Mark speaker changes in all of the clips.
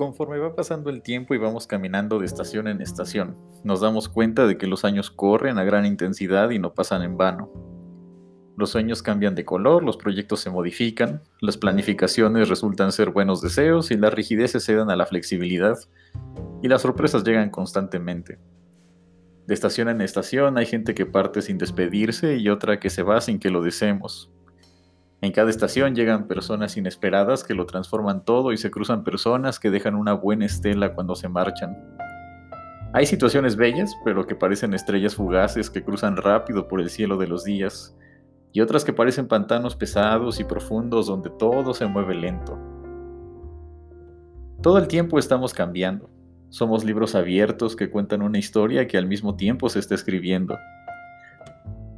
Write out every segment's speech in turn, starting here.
Speaker 1: Conforme va pasando el tiempo y vamos caminando de estación en estación, nos damos cuenta de que los años corren a gran intensidad y no pasan en vano. Los sueños cambian de color, los proyectos se modifican, las planificaciones resultan ser buenos deseos y las rigideces se dan a la flexibilidad, y las sorpresas llegan constantemente. De estación en estación hay gente que parte sin despedirse y otra que se va sin que lo deseemos. En cada estación llegan personas inesperadas que lo transforman todo y se cruzan personas que dejan una buena estela cuando se marchan. Hay situaciones bellas, pero que parecen estrellas fugaces que cruzan rápido por el cielo de los días, y otras que parecen pantanos pesados y profundos donde todo se mueve lento. Todo el tiempo estamos cambiando. Somos libros abiertos que cuentan una historia que al mismo tiempo se está escribiendo.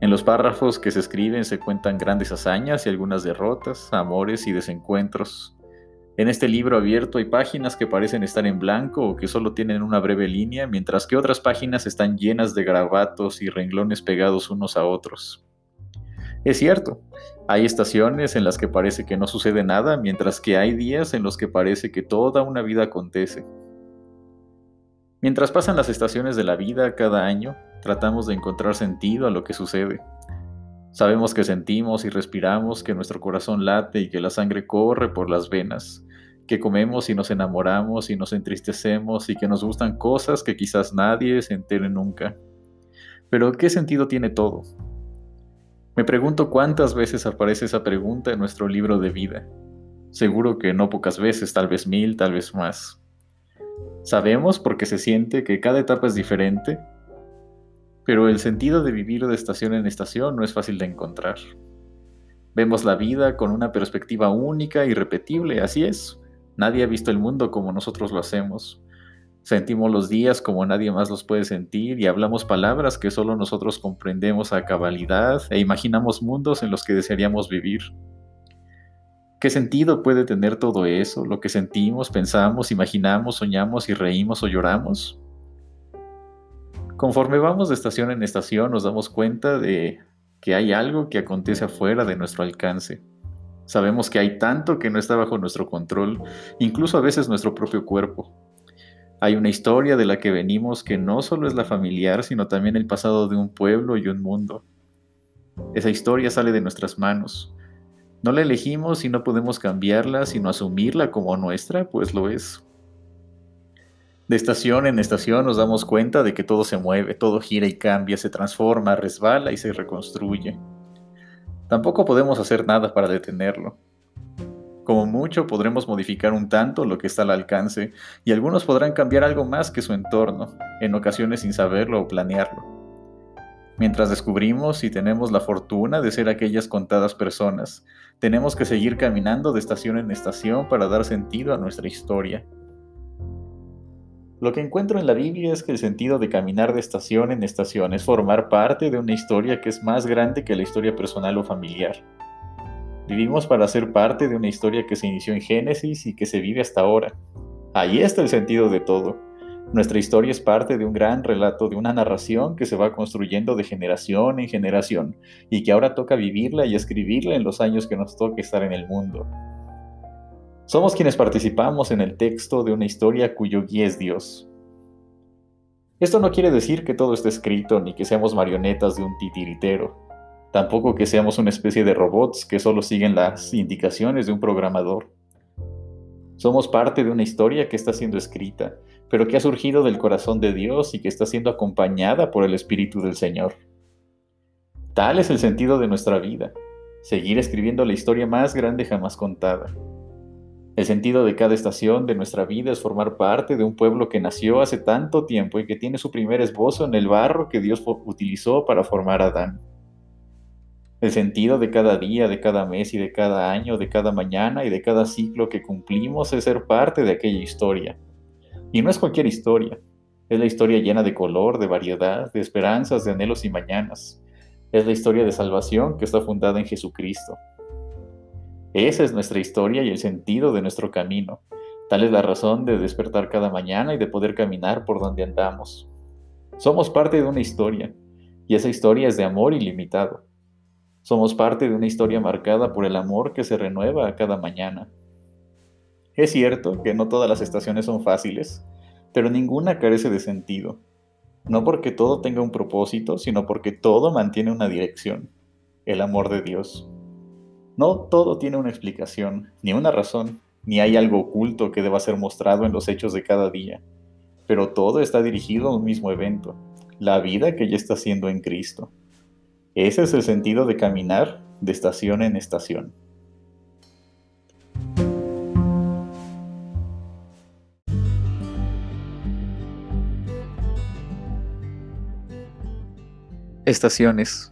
Speaker 1: En los párrafos que se escriben se cuentan grandes hazañas y algunas derrotas, amores y desencuentros. En este libro abierto hay páginas que parecen estar en blanco o que solo tienen una breve línea, mientras que otras páginas están llenas de grabatos y renglones pegados unos a otros. Es cierto, hay estaciones en las que parece que no sucede nada, mientras que hay días en los que parece que toda una vida acontece. Mientras pasan las estaciones de la vida cada año, tratamos de encontrar sentido a lo que sucede. Sabemos que sentimos y respiramos, que nuestro corazón late y que la sangre corre por las venas, que comemos y nos enamoramos y nos entristecemos y que nos gustan cosas que quizás nadie se entere nunca. Pero ¿qué sentido tiene todo? Me pregunto cuántas veces aparece esa pregunta en nuestro libro de vida. Seguro que no pocas veces, tal vez mil, tal vez más. Sabemos porque se siente que cada etapa es diferente, pero el sentido de vivir de estación en estación no es fácil de encontrar. Vemos la vida con una perspectiva única y repetible, así es. Nadie ha visto el mundo como nosotros lo hacemos. Sentimos los días como nadie más los puede sentir y hablamos palabras que solo nosotros comprendemos a cabalidad e imaginamos mundos en los que desearíamos vivir. ¿Qué sentido puede tener todo eso, lo que sentimos, pensamos, imaginamos, soñamos y reímos o lloramos? Conforme vamos de estación en estación nos damos cuenta de que hay algo que acontece afuera de nuestro alcance. Sabemos que hay tanto que no está bajo nuestro control, incluso a veces nuestro propio cuerpo. Hay una historia de la que venimos que no solo es la familiar, sino también el pasado de un pueblo y un mundo. Esa historia sale de nuestras manos, no la elegimos y no podemos cambiarla, sino asumirla como nuestra, pues lo es. De estación en estación nos damos cuenta de que todo se mueve, todo gira y cambia, se transforma, resbala y se reconstruye. Tampoco podemos hacer nada para detenerlo. Como mucho podremos modificar un tanto lo que está al alcance y algunos podrán cambiar algo más que su entorno, en ocasiones sin saberlo o planearlo. Mientras descubrimos y tenemos la fortuna de ser aquellas contadas personas, tenemos que seguir caminando de estación en estación para dar sentido a nuestra historia. Lo que encuentro en la Biblia es que el sentido de caminar de estación en estación es formar parte de una historia que es más grande que la historia personal o familiar. Vivimos para ser parte de una historia que se inició en Génesis y que se vive hasta ahora. Ahí está el sentido de todo nuestra historia es parte de un gran relato, de una narración que se va construyendo de generación en generación y que ahora toca vivirla y escribirla en los años que nos toque estar en el mundo. Somos quienes participamos en el texto de una historia cuyo guía es Dios. Esto no quiere decir que todo esté escrito ni que seamos marionetas de un titiritero, tampoco que seamos una especie de robots que solo siguen las indicaciones de un programador. Somos parte de una historia que está siendo escrita pero que ha surgido del corazón de Dios y que está siendo acompañada por el Espíritu del Señor. Tal es el sentido de nuestra vida, seguir escribiendo la historia más grande jamás contada. El sentido de cada estación de nuestra vida es formar parte de un pueblo que nació hace tanto tiempo y que tiene su primer esbozo en el barro que Dios utilizó para formar a Adán. El sentido de cada día, de cada mes y de cada año, de cada mañana y de cada ciclo que cumplimos es ser parte de aquella historia y no es cualquier historia, es la historia llena de color, de variedad, de esperanzas, de anhelos y mañanas. Es la historia de salvación que está fundada en Jesucristo. Esa es nuestra historia y el sentido de nuestro camino. Tal es la razón de despertar cada mañana y de poder caminar por donde andamos. Somos parte de una historia, y esa historia es de amor ilimitado. Somos parte de una historia marcada por el amor que se renueva a cada mañana. Es cierto que no todas las estaciones son fáciles, pero ninguna carece de sentido. No porque todo tenga un propósito, sino porque todo mantiene una dirección, el amor de Dios. No todo tiene una explicación, ni una razón, ni hay algo oculto que deba ser mostrado en los hechos de cada día, pero todo está dirigido a un mismo evento, la vida que ya está siendo en Cristo. Ese es el sentido de caminar de estación en estación. Estaciones.